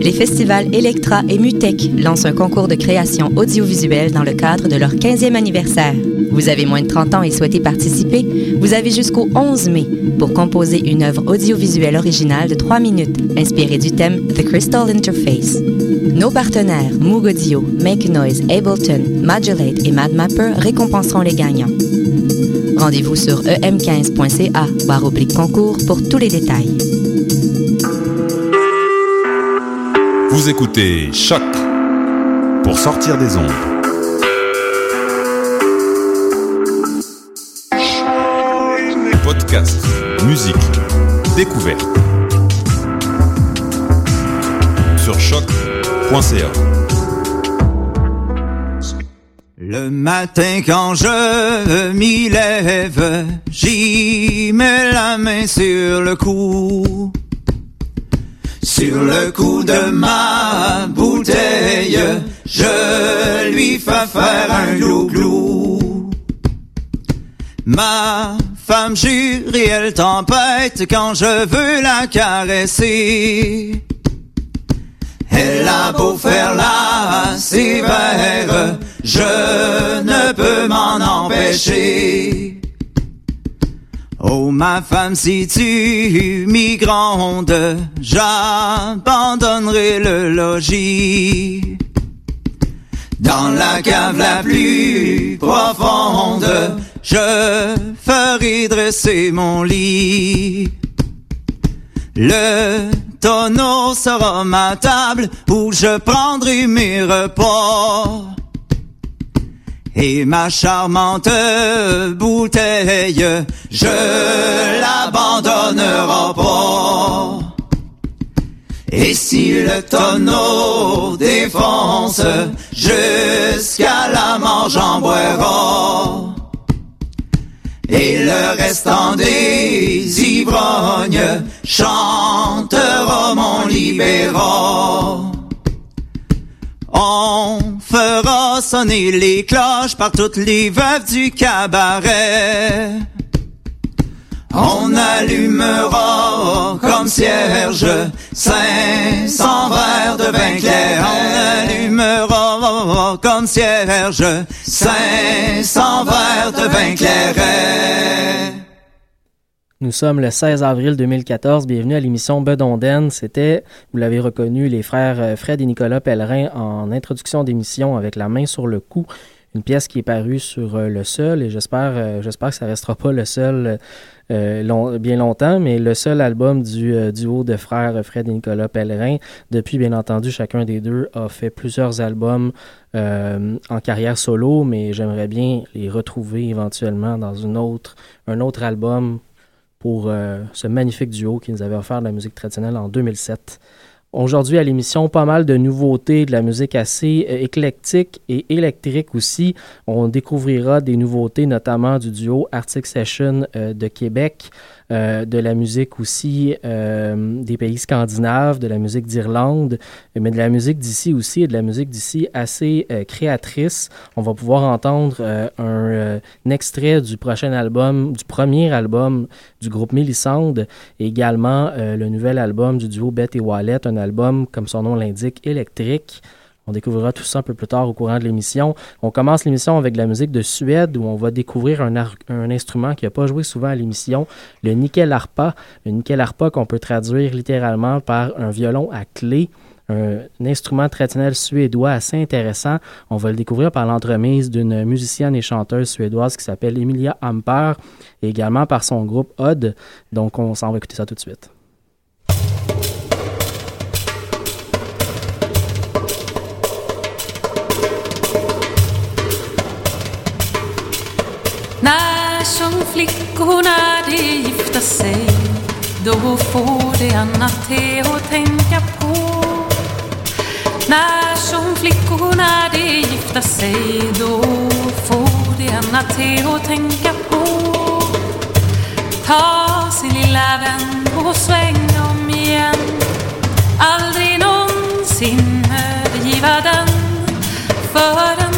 Les festivals Electra et Mutec lancent un concours de création audiovisuelle dans le cadre de leur 15e anniversaire. Vous avez moins de 30 ans et souhaitez participer? Vous avez jusqu'au 11 mai pour composer une œuvre audiovisuelle originale de 3 minutes inspirée du thème The Crystal Interface. Nos partenaires Moog Audio, Make Noise, Ableton, Modulate et MadMapper récompenseront les gagnants. Rendez-vous sur em15.ca barre oblique concours pour tous les détails. Vous écoutez Choc pour sortir des ondes. Podcast, musique, découverte. Sur choc.ca. Le matin quand je m'y lève, j'y mets la main sur le cou. Sur le cou de ma bouteille, je lui fais faire un glou-glou. Ma femme jure et elle tempête quand je veux la caresser. Elle a beau faire la sévère, je ne peux m'en empêcher. Oh ma femme, si tu m'y grondes, j'abandonnerai le logis. Dans la cave la plus profonde, je ferai dresser mon lit. Le tonneau sera ma table où je prendrai mes repas. Et ma charmante bouteille, je l'abandonnerai pas. Et si le tonneau défonce, jusqu'à la mort j'en boirai. Et le restant des ivrognes chantera mon libéra. On fera sonner les cloches par toutes les veuves du cabaret. On allumera comme cierge 500 verres de vin clair. On allumera comme cierge 500 verres de vin clair. Nous sommes le 16 avril 2014. Bienvenue à l'émission Bedonden. C'était, vous l'avez reconnu, les frères Fred et Nicolas Pellerin en introduction d'émission avec la main sur le cou. Une pièce qui est parue sur le seul et j'espère, j'espère que ça restera pas le seul euh, bien longtemps, mais le seul album du euh, duo de frères Fred et Nicolas Pellerin. Depuis, bien entendu, chacun des deux a fait plusieurs albums euh, en carrière solo, mais j'aimerais bien les retrouver éventuellement dans une autre, un autre album pour ce magnifique duo qui nous avait offert de la musique traditionnelle en 2007. Aujourd'hui à l'émission, pas mal de nouveautés, de la musique assez euh, éclectique et électrique aussi. On découvrira des nouveautés, notamment du duo Arctic Session euh, de Québec, euh, de la musique aussi euh, des pays scandinaves, de la musique d'Irlande, mais de la musique d'ici aussi et de la musique d'ici assez euh, créatrice. On va pouvoir entendre un, un, extrait du prochain album, du premier album du groupe Mélissande, et également le nouvel album du duo Beth et Wallet, un album, comme son nom l'indique, électrique. On découvrira tout ça un peu plus tard au courant de l'émission. On commence l'émission avec de la musique de Suède où on va découvrir un, instrument qui n'a pas joué souvent à l'émission, le nickel harpa. Le nickel harpa qu'on peut traduire littéralement par un violon à clé. Un, un, instrument traditionnel suédois assez intéressant. On va le découvrir par l'entremise d'une musicienne et chanteuse suédoise qui s'appelle Emilia Amper et également par son groupe Odd. Donc on s'en va écouter ça tout de suite. När som flickorna de gifta sig då får de annat te att tänka på. När som flickorna de gifta sig då får de annat te att tänka på. Ta sin lilla vän och sväng om igen. Aldrig någonsin övergiva den förrän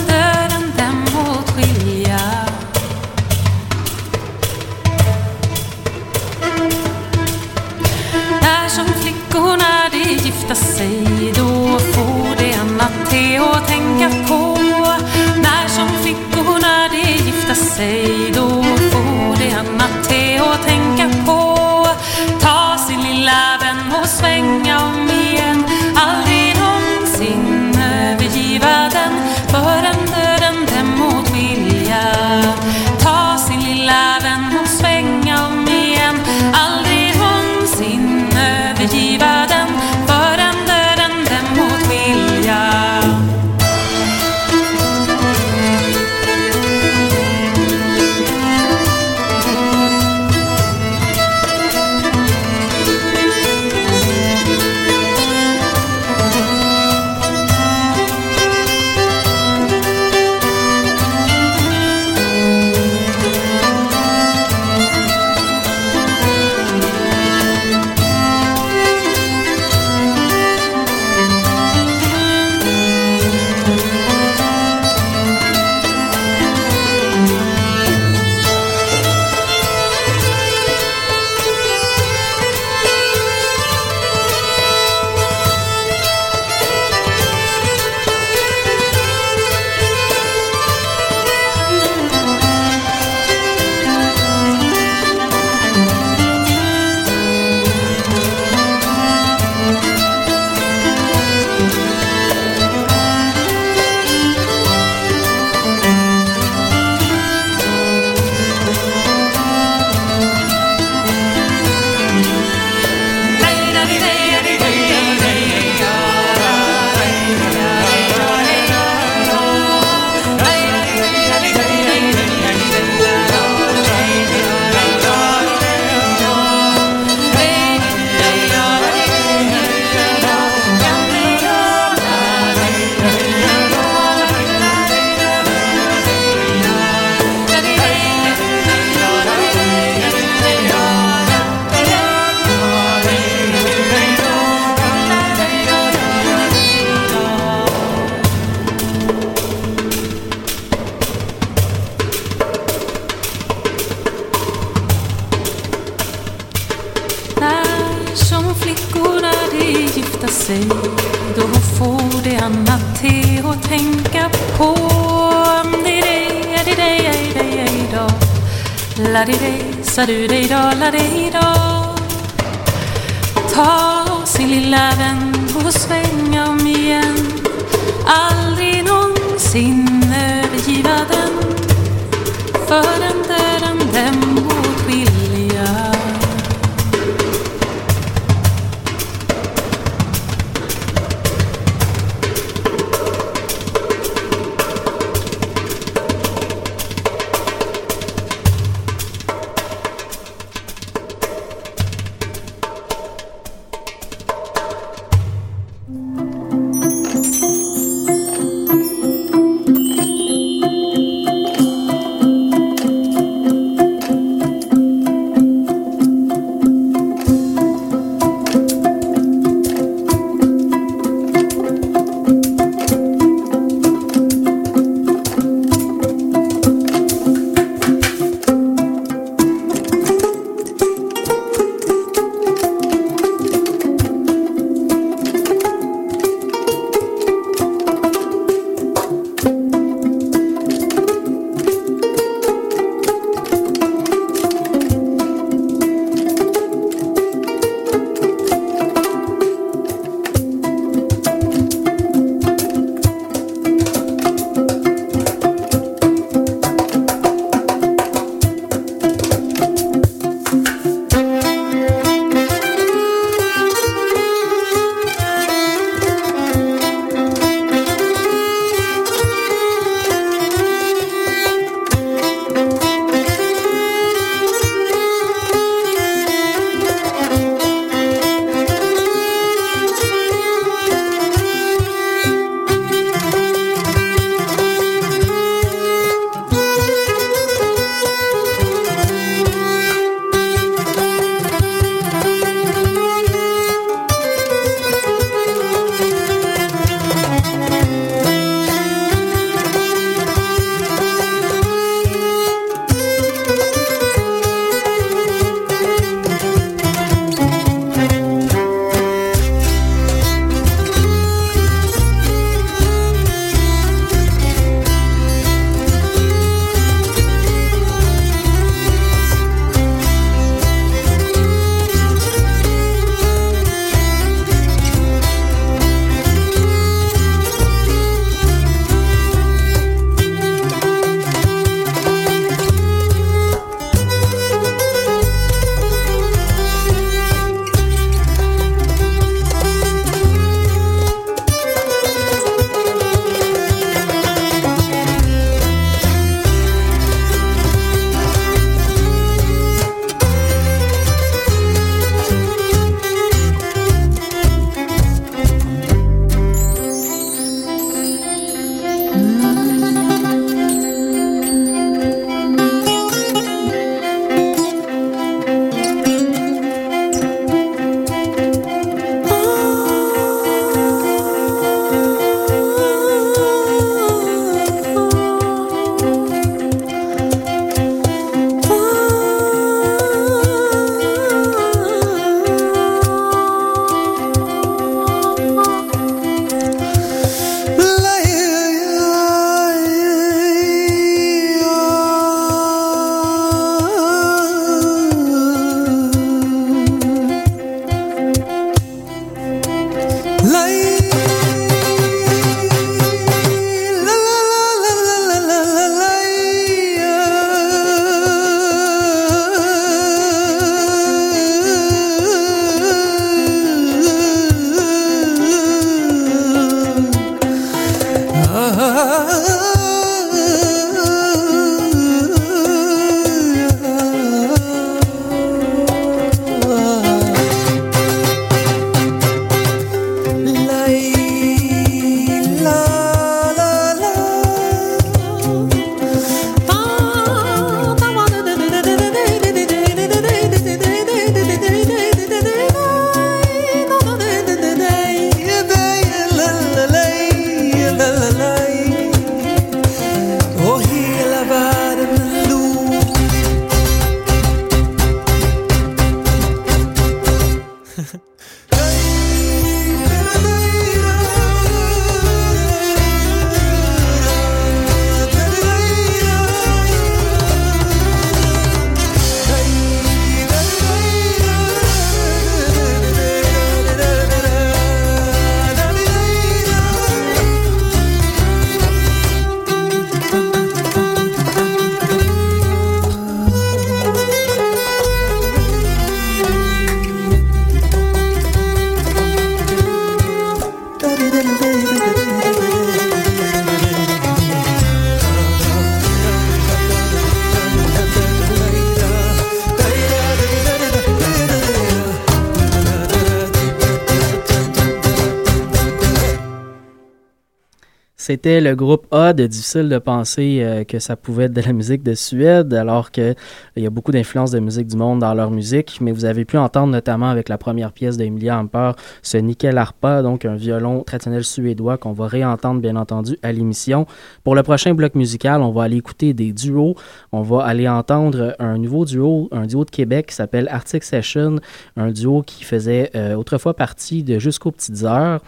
C'était le groupe A de Difficile de penser euh, que ça pouvait être de la musique de Suède, alors qu'il y a beaucoup d'influences de musique du monde dans leur musique. Mais vous avez pu entendre notamment avec la première pièce d'Emilia Amper ce nickel arpa, donc un violon traditionnel suédois qu'on va réentendre bien entendu à l'émission. Pour le prochain bloc musical, on va aller écouter des duos. On va aller entendre un nouveau duo, un duo de Québec qui s'appelle Arctic Session, un duo qui faisait euh, autrefois partie de Jusqu'aux petites heures.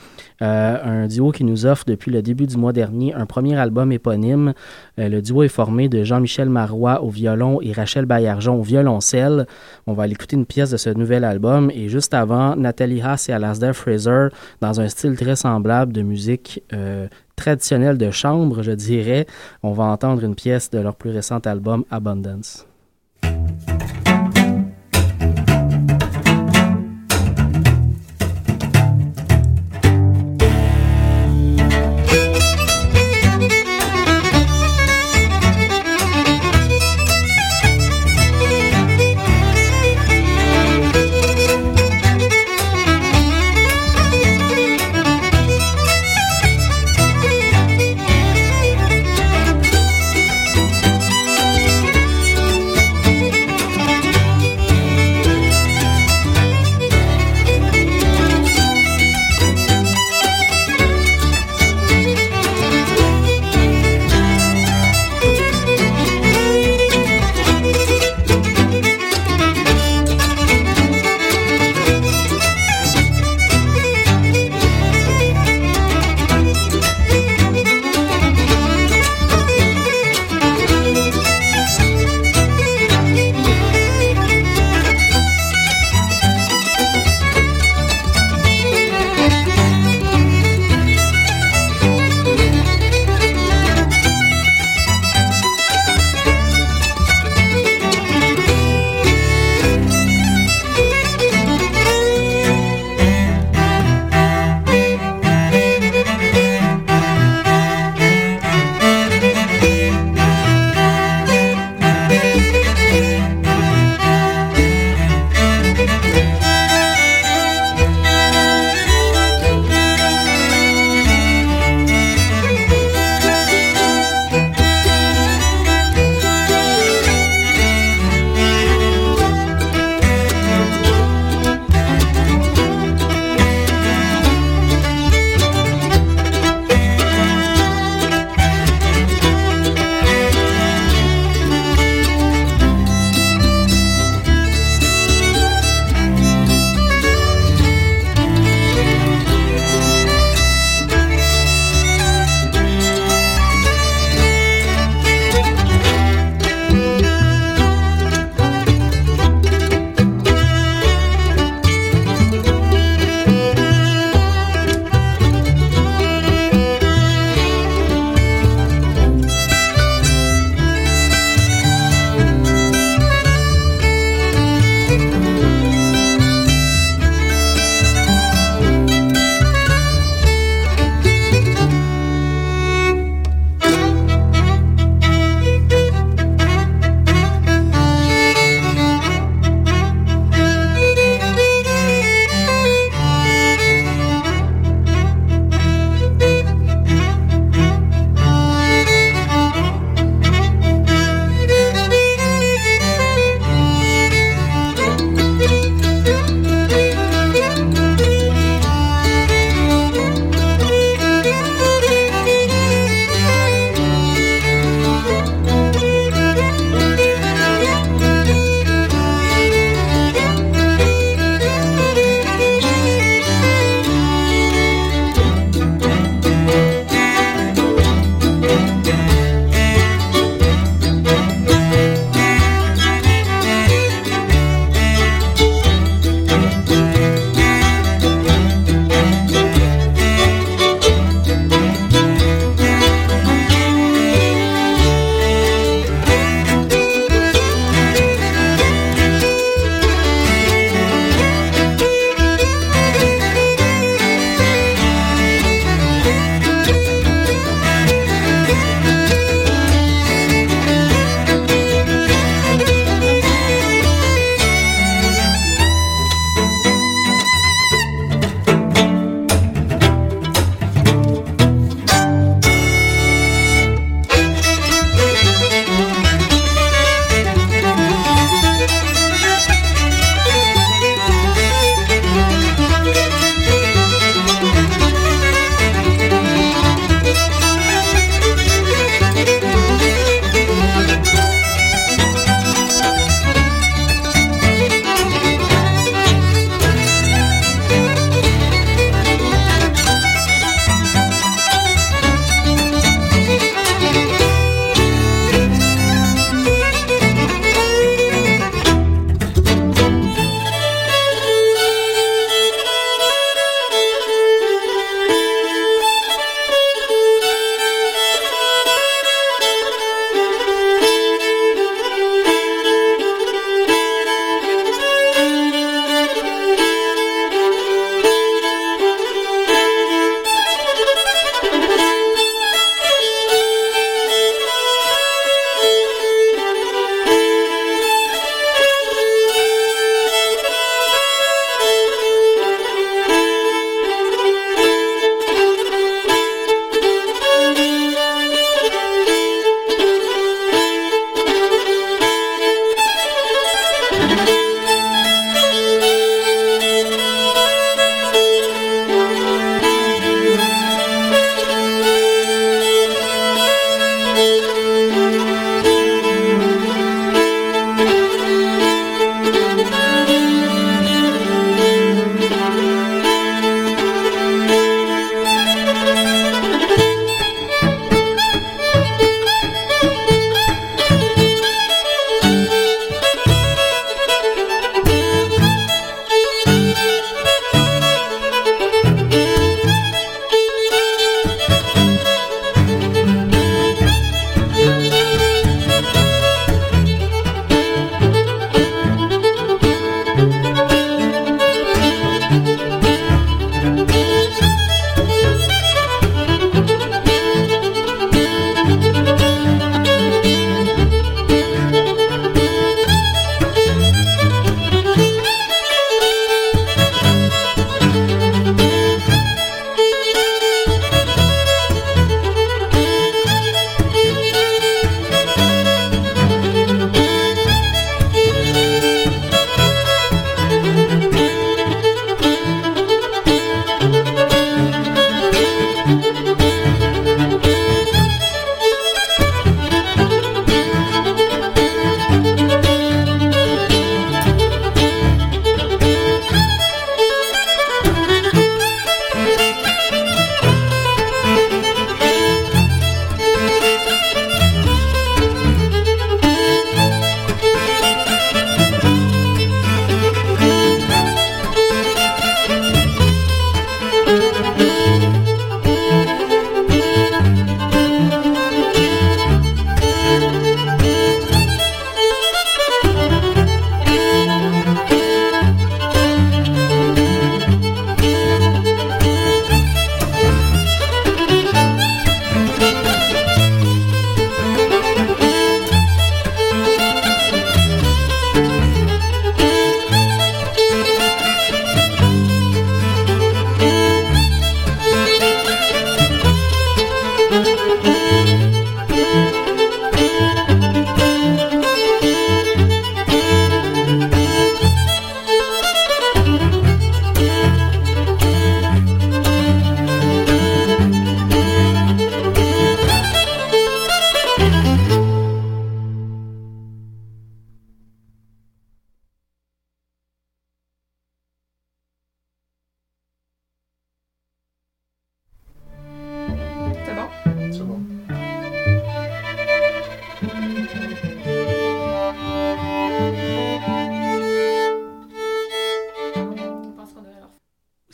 Euh, un duo qui nous offre depuis le début du mois dernier un premier album éponyme. Euh, le duo est formé de Jean-Michel Marois au violon et Rachel Baillargeon au violoncelle. On va aller écouter une pièce de ce nouvel album et juste avant, Nathalie Haas et Alasdair Fraser dans un style très semblable de musique euh, traditionnelle de chambre, je dirais. On va entendre une pièce de leur plus récent album Abundance.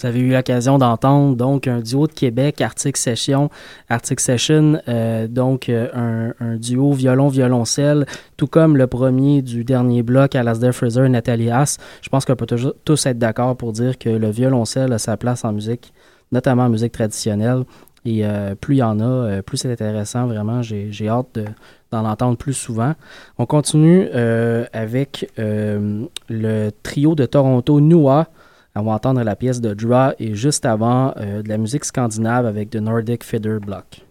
Avez eu l'occasion d'entendre donc un duo de Québec, Arctic Session, Arctic Session, euh, donc euh, un, duo violon-violoncelle, tout comme le premier du dernier bloc, Alasdair Fraser et Nathalie Haas. Je pense qu'on peut tous être d'accord pour dire que le violoncelle a sa place en musique, notamment en musique traditionnelle. Et euh, plus il y en a, plus c'est intéressant, vraiment. J'ai hâte d'en entendre plus souvent. On continue avec le trio de Toronto, Nua. On va entendre la pièce de Draw et juste avant euh, de la musique scandinave avec The Nordic Feather Block.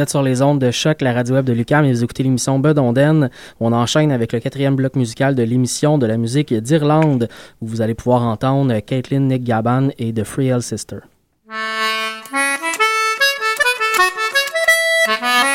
Vous êtes sur les ondes de choc, la radio web de Lucam et vous écoutez l'émission Bedonden. On enchaîne avec le quatrième bloc musical de l'émission de la musique d'Irlande où vous allez pouvoir entendre Caitlin Nick Gaban et The Free Sister.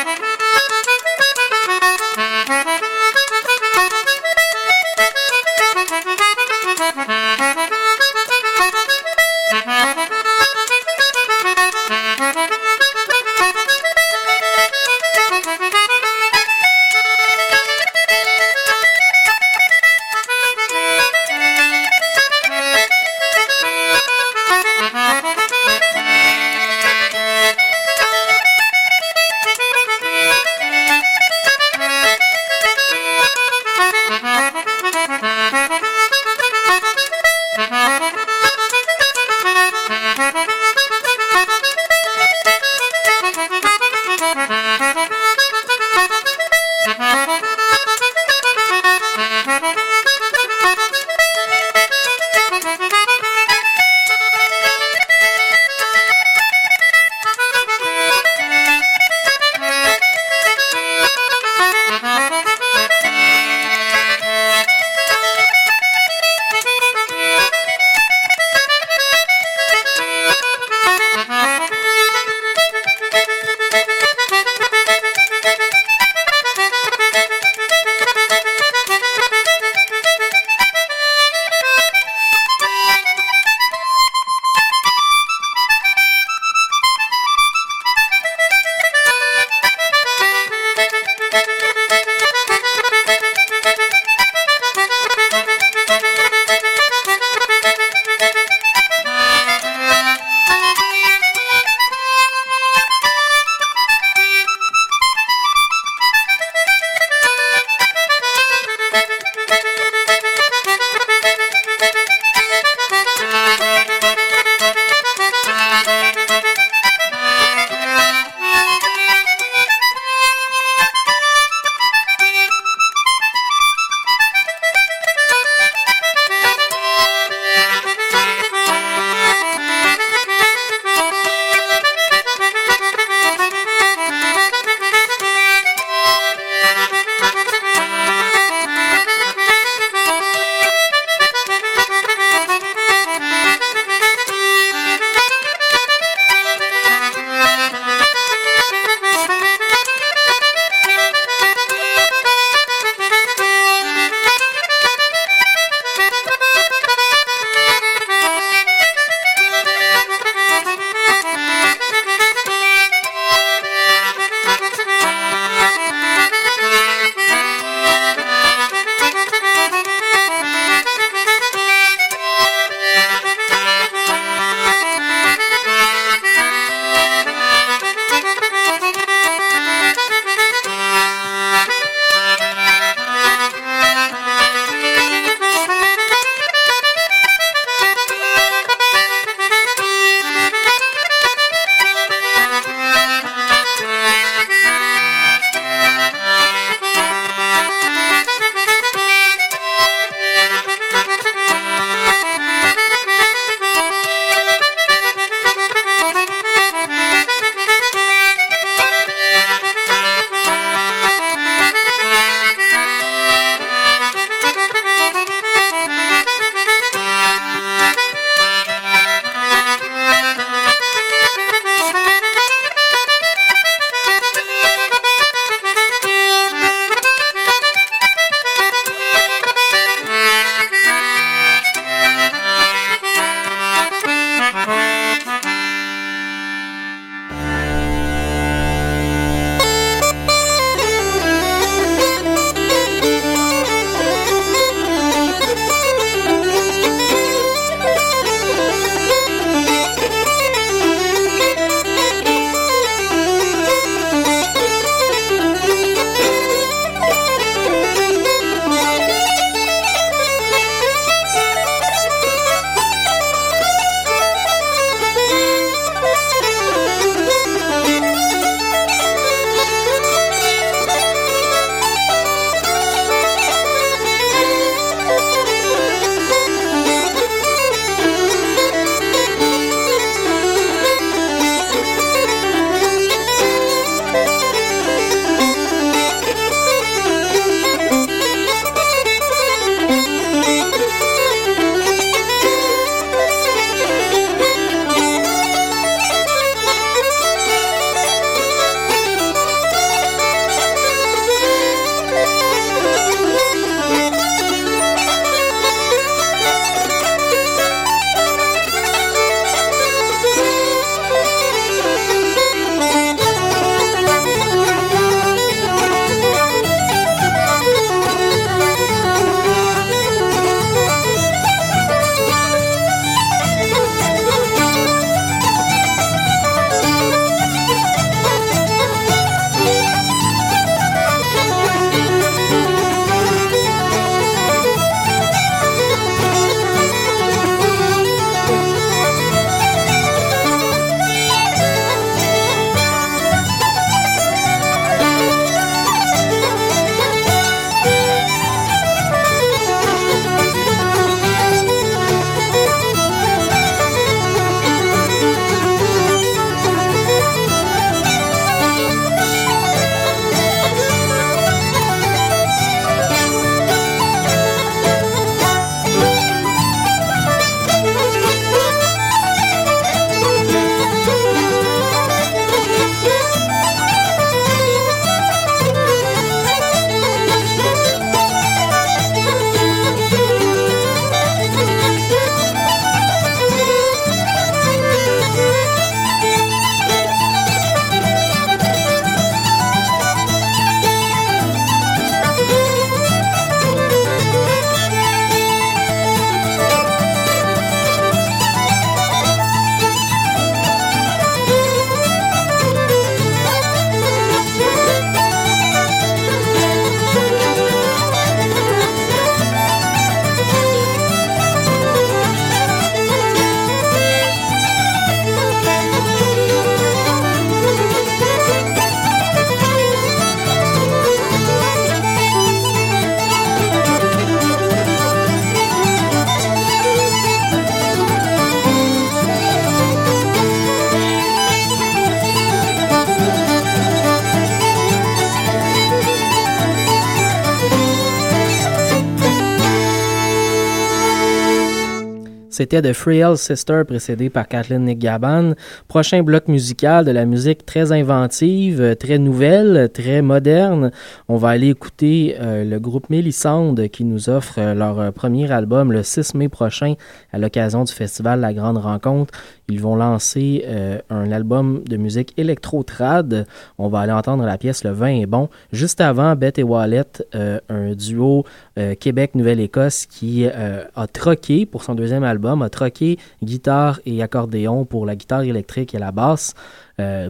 C'était The Frail Sister précédé par Kathleen Nick Gaban. Prochain bloc musical de la musique très inventive, très nouvelle, très moderne. On va aller écouter euh, le groupe Mélissande qui nous offre euh, leur euh, premier album le 6 mai prochain à l'occasion du festival La Grande Rencontre. Ils vont lancer un album de musique électro-trad. On va aller entendre la pièce Le vin est bon. Juste avant, Beth et Wallet, un duo Québec-Nouvelle-Écosse qui a troqué pour son deuxième album, a troqué guitare et accordéon pour la guitare électrique et la basse.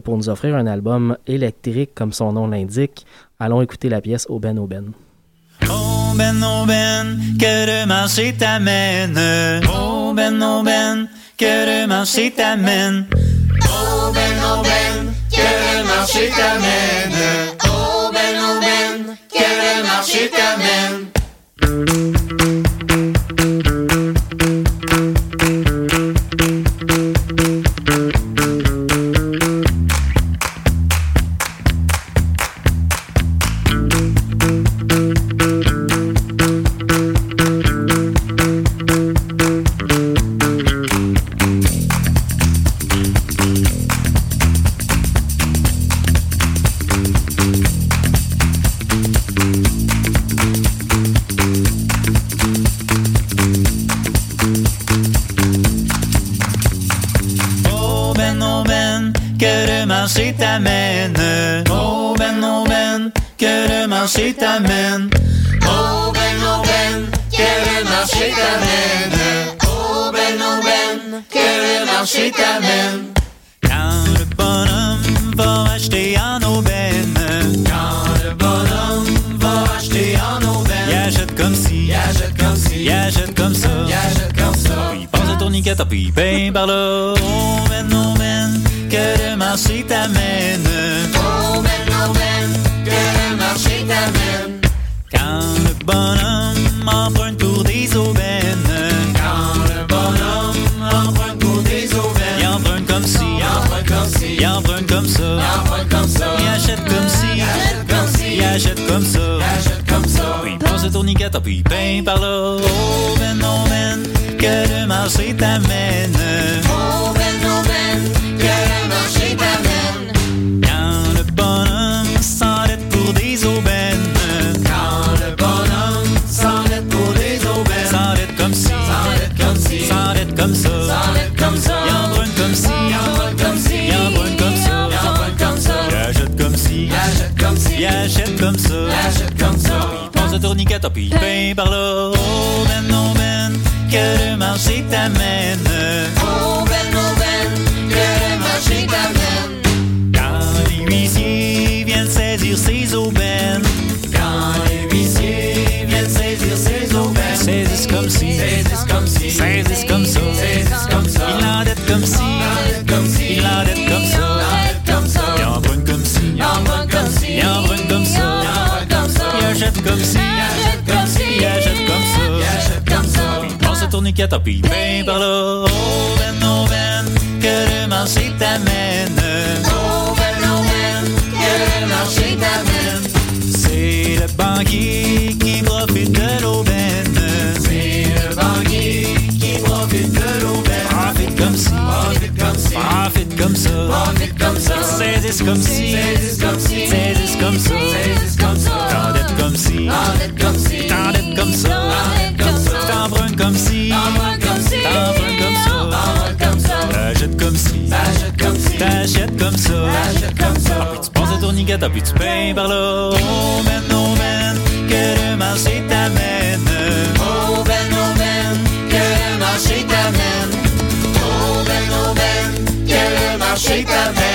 pour nous offrir un album électrique comme son nom l'indique. Allons écouter la pièce Aubaine Aubaine. Aubaine Aubaine, que le marché t'amène. Aubaine Aubaine, que le marché t'amène. Aubaine Aubaine, que le marché t'amène. Aubaine Aubaine, que le marché t'amène. Marché t'amène. Aubaine, aubaine, que le marché t'amène? Aubaine, aubaine, que le marché t'amène? Quand le bonhomme va acheter en aubaine. Quand le bonhomme va acheter en aubaine. Il achète comme si. Il achète comme si. Il achète comme ça. Il achète comme ça. Il passe le tourniquet, puis paye par là. Aubaine, aubaine, que le marché t'amène? Marché t'amène. Quand le bonhomme emprunte pour des aubaines. Quand le bonhomme emprunte pour des aubaines. Il emprunte comme si. Il emprunte comme si. Il emprunte comme ça. Il emprunte comme ça. Il achète comme si. Il achète comme si. Il achète comme ça. Il achète comme ça. Puis il passe le tourniquet, puis il paye par là. Aubaine, aubaine, que le marché t'amène. Aubaine, Tourniquet, puis paye par là. Aubaine, aubaine, que le marché t'amène. Aubaine, aubaine, que le marché t'amène. Quand les huissiers viennent saisir ses aubaines. Quand les huissiers viennent saisir ses aubaines. Saisissent comme si. Saisissent comme si. Saisissent comme ça. Saisissent comme ça. Il l'endette comme si. comme si. Il l'endette comme ça. comme ça. Il emprunte comme si. Il emprunte comme si. Il emprunte comme ça. Il emprunte comme ça. Il achète comme si. Puis par là. Que le marché t'amène. Que le marché t'amène. C'est le banquier qui profite de l'aubaine. C'est le banquier qui profite de l'aubaine. Profite comme si. Profite comme si. Profite comme ça. Profite comme ça. Comme si. Saisissent comme si. Comme ça. Comme ça. T'endettes comme si. T'endettes comme si. T'endettes comme ça. T'endettes comme ça. T'empruntes comme si. T'achètes comme ça. Comme ça. Puis tu passes le tourniquet, puis tu payes par là. Aubaine, aubaine, que le marché t'amène. Aubaine, aubaine, que le marché t'amène. Aubaine, aubaine, que le marché t'amène.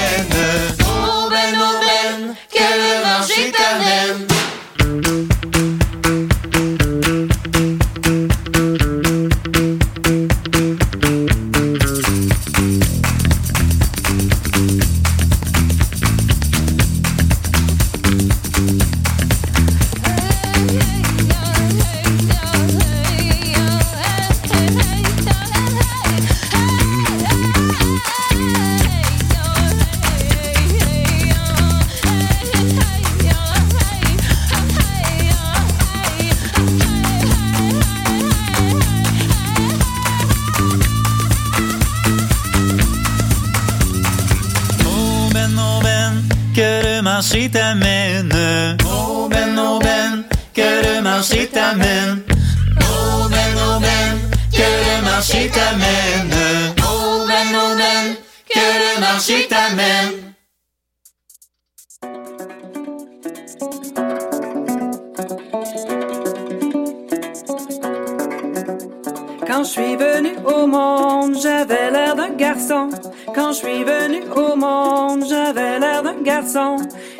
Quand je suis venu au monde, j'avais l'air d'un garçon.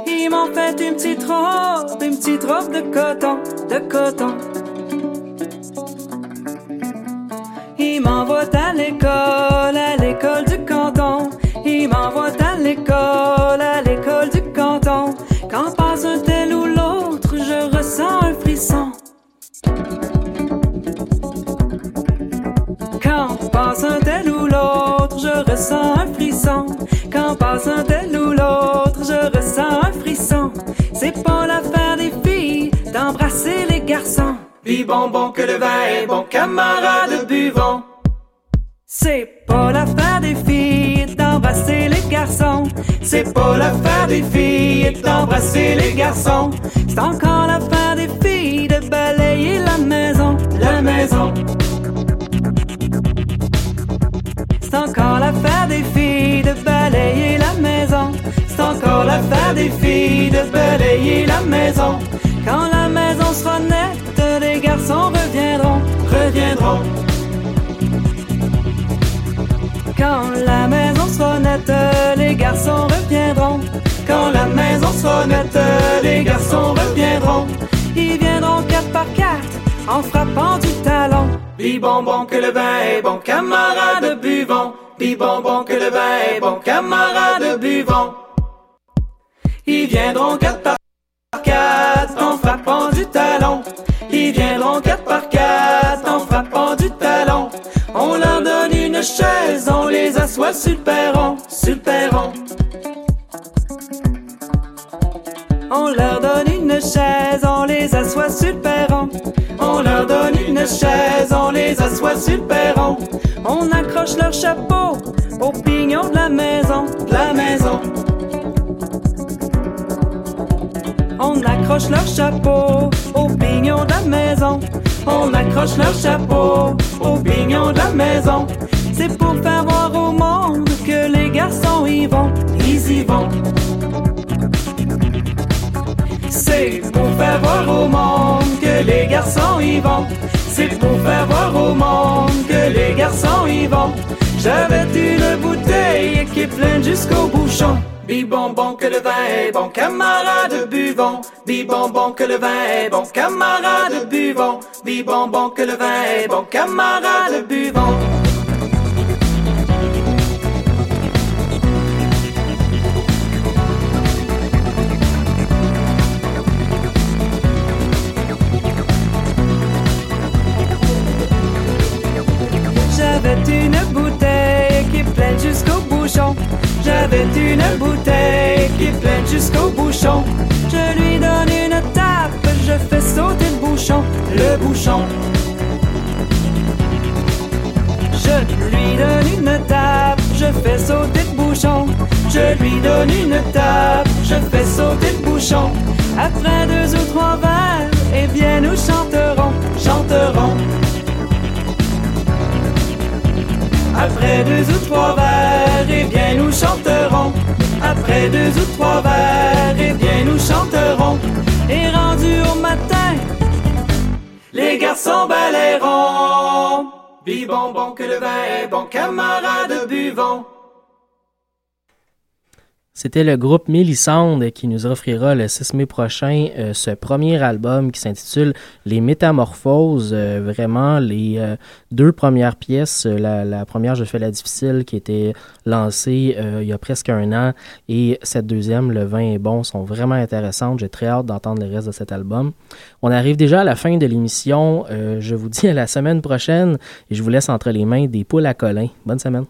Ils m'ont fait une petite robe, une petite robe de coton, de coton. Ils m'envoient à l'école, à l'école du canton. Ils m'envoient à l'école, à l'école du canton. Quand passe ressens un frisson. Quand passe un tel ou l'autre, je ressens un frisson. C'est pas l'affaire des filles d'embrasser les garçons. Puis bonbon que le vin est bon, camarade buvons. C'est pas l'affaire des filles d'embrasser les garçons. C'est pas l'affaire des filles d'embrasser les garçons. C'est encore l'affaire des filles de balayer la maison, la maison. Encore l'affaire des filles de balayer la maison. C'est encore l'affaire des filles de balayer la maison. Quand la maison sera nette, les garçons reviendront, reviendront. Quand la maison sera nette, les garçons reviendront. Quand la maison sera nette, les garçons reviendront. Ils viendront quatre par quatre en frappant du talon. Bi bonbon que le vin est bon, camarade buvons. Bi bonbon que le vin est bon, camarade buvons. Ils viendront quatre par quatre en frappant du talon. Ils viendront quatre par quatre en frappant du talon. On leur donne une chaise, on les assoit sur le perron, sur le. On leur donne une chaise, on les assoit sur perron. On leur donne une chaise, on les assoit sur perron. On accroche leur chapeau au pignon de la maison, la maison. On accroche leur chapeau au pignon de la maison. On accroche leur chapeau au pignon de la maison. C'est pour faire voir au monde que les garçons y vont, ils y vont. Faire voir au monde que les garçons y vont. C'est pour faire voir au monde que les garçons y vont. J'avais une bouteille qui est pleine jusqu'au bouchon. Bi bonbon que le vin est bon, camarade buvons. Bi bonbon que le vin est bon, camarade buvons. Bi bonbon que le vin est bon, camarade buvons. Une bouteille qui est jusqu'au bouchon. Je lui donne une tape, je fais sauter le bouchon, le bouchon. Je lui donne une tape, je fais sauter le bouchon. Je lui donne une tape, je fais sauter le bouchon. Après deux ou trois verres, eh bien nous chanterons, chanterons. Après deux ou trois verres, eh bien nous chanterons. Après deux ou trois verres, eh bien nous chanterons. Et rendu au matin, les garçons balayeront. Bi bonbon que le vin est bon, camarades buvons. C'était le groupe Mélissande qui nous offrira le 6 mai prochain euh, ce premier album qui s'intitule Les Métamorphoses. Euh, vraiment, les euh, deux premières pièces, la, première, Je fais la difficile, qui était lancée il y a presque un an, et cette deuxième, Le vin est bon, sont vraiment intéressantes. J'ai très hâte d'entendre le reste de cet album. On arrive déjà à la fin de l'émission. Je vous dis à la semaine prochaine et je vous laisse entre les mains des poules à Colin. Bonne semaine.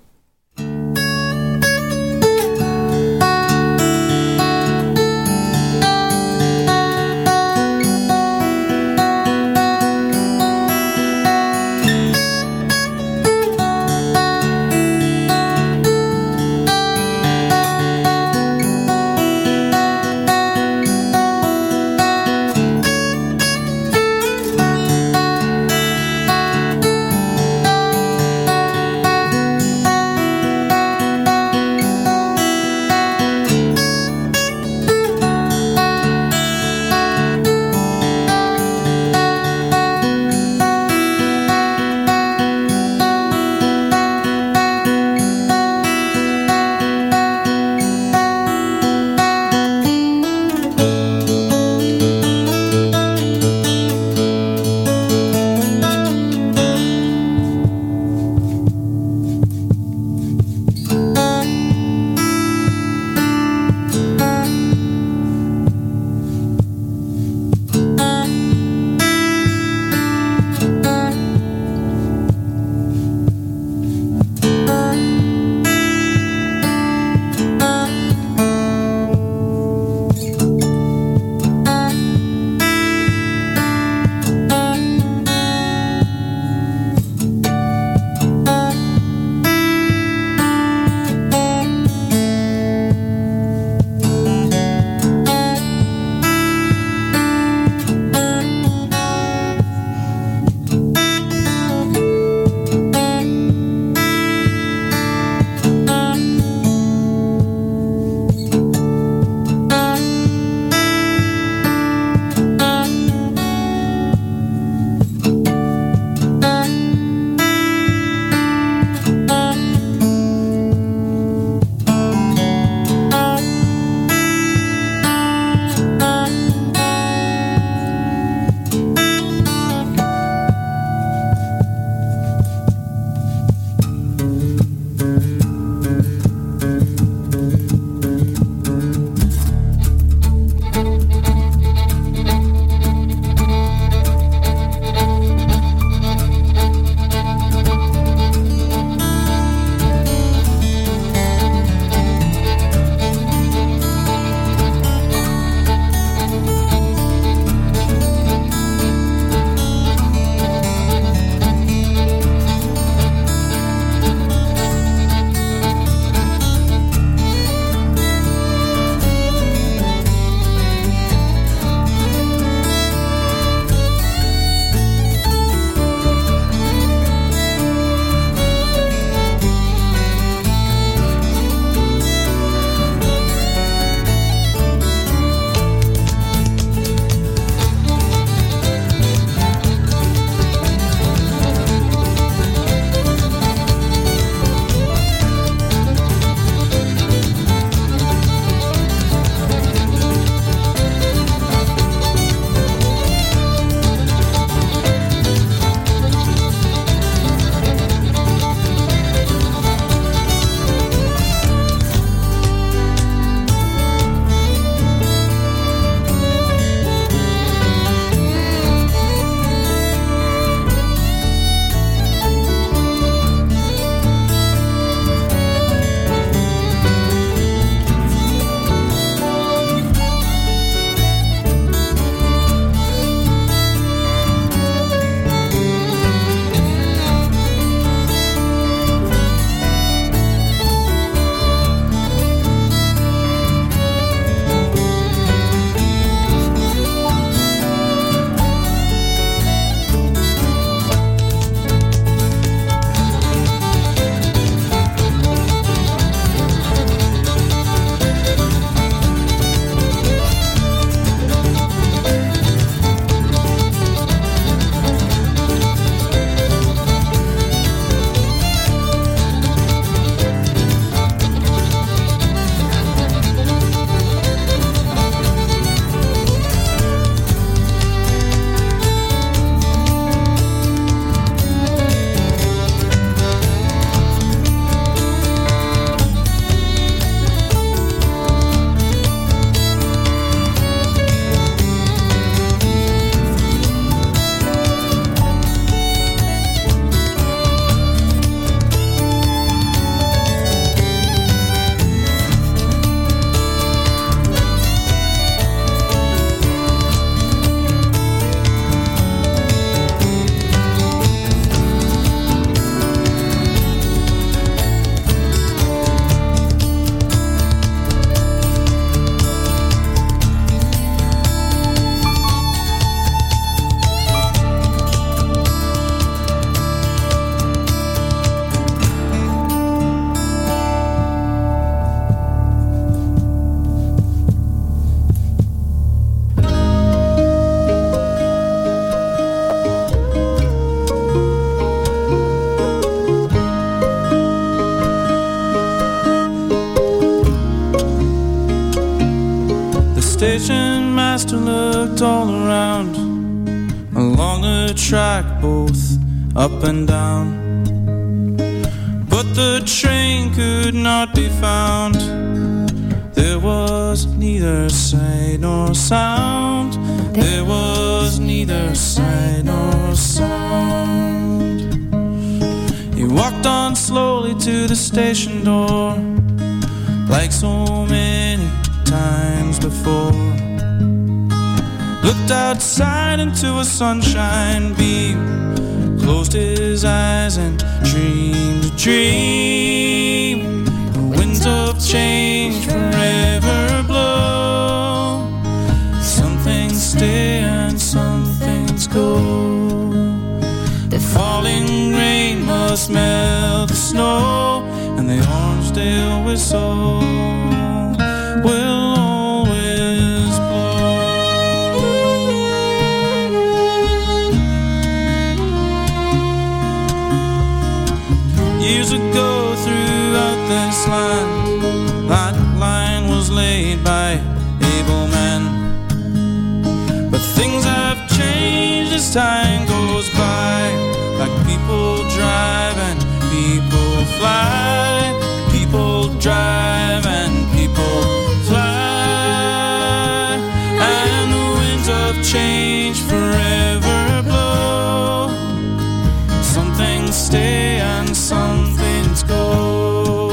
Station master looked all around along the track, both up and down. But the train could not be found. There was neither sight nor sound. There was neither sight nor sound. He walked on slowly to the station door, outside into a sunshine beam, closed his eyes and dreamed a dream. The winds of change forever blow. Some things stay and some things go. The falling rain must melt the snow, and the Orange whistle change forever blow. Some things stay and some things go.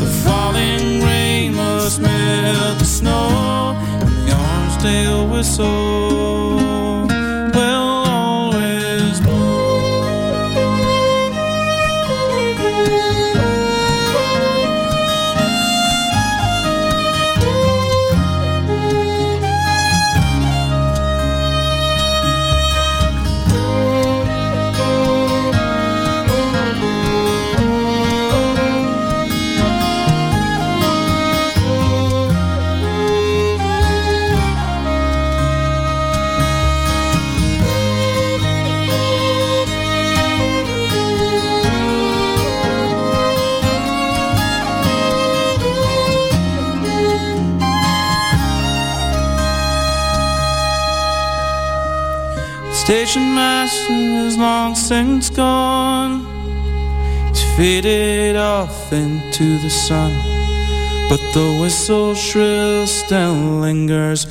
The falling rain must melt the snow, and the Armsdale whistle faded off into the sun. But the whistle shrill still lingers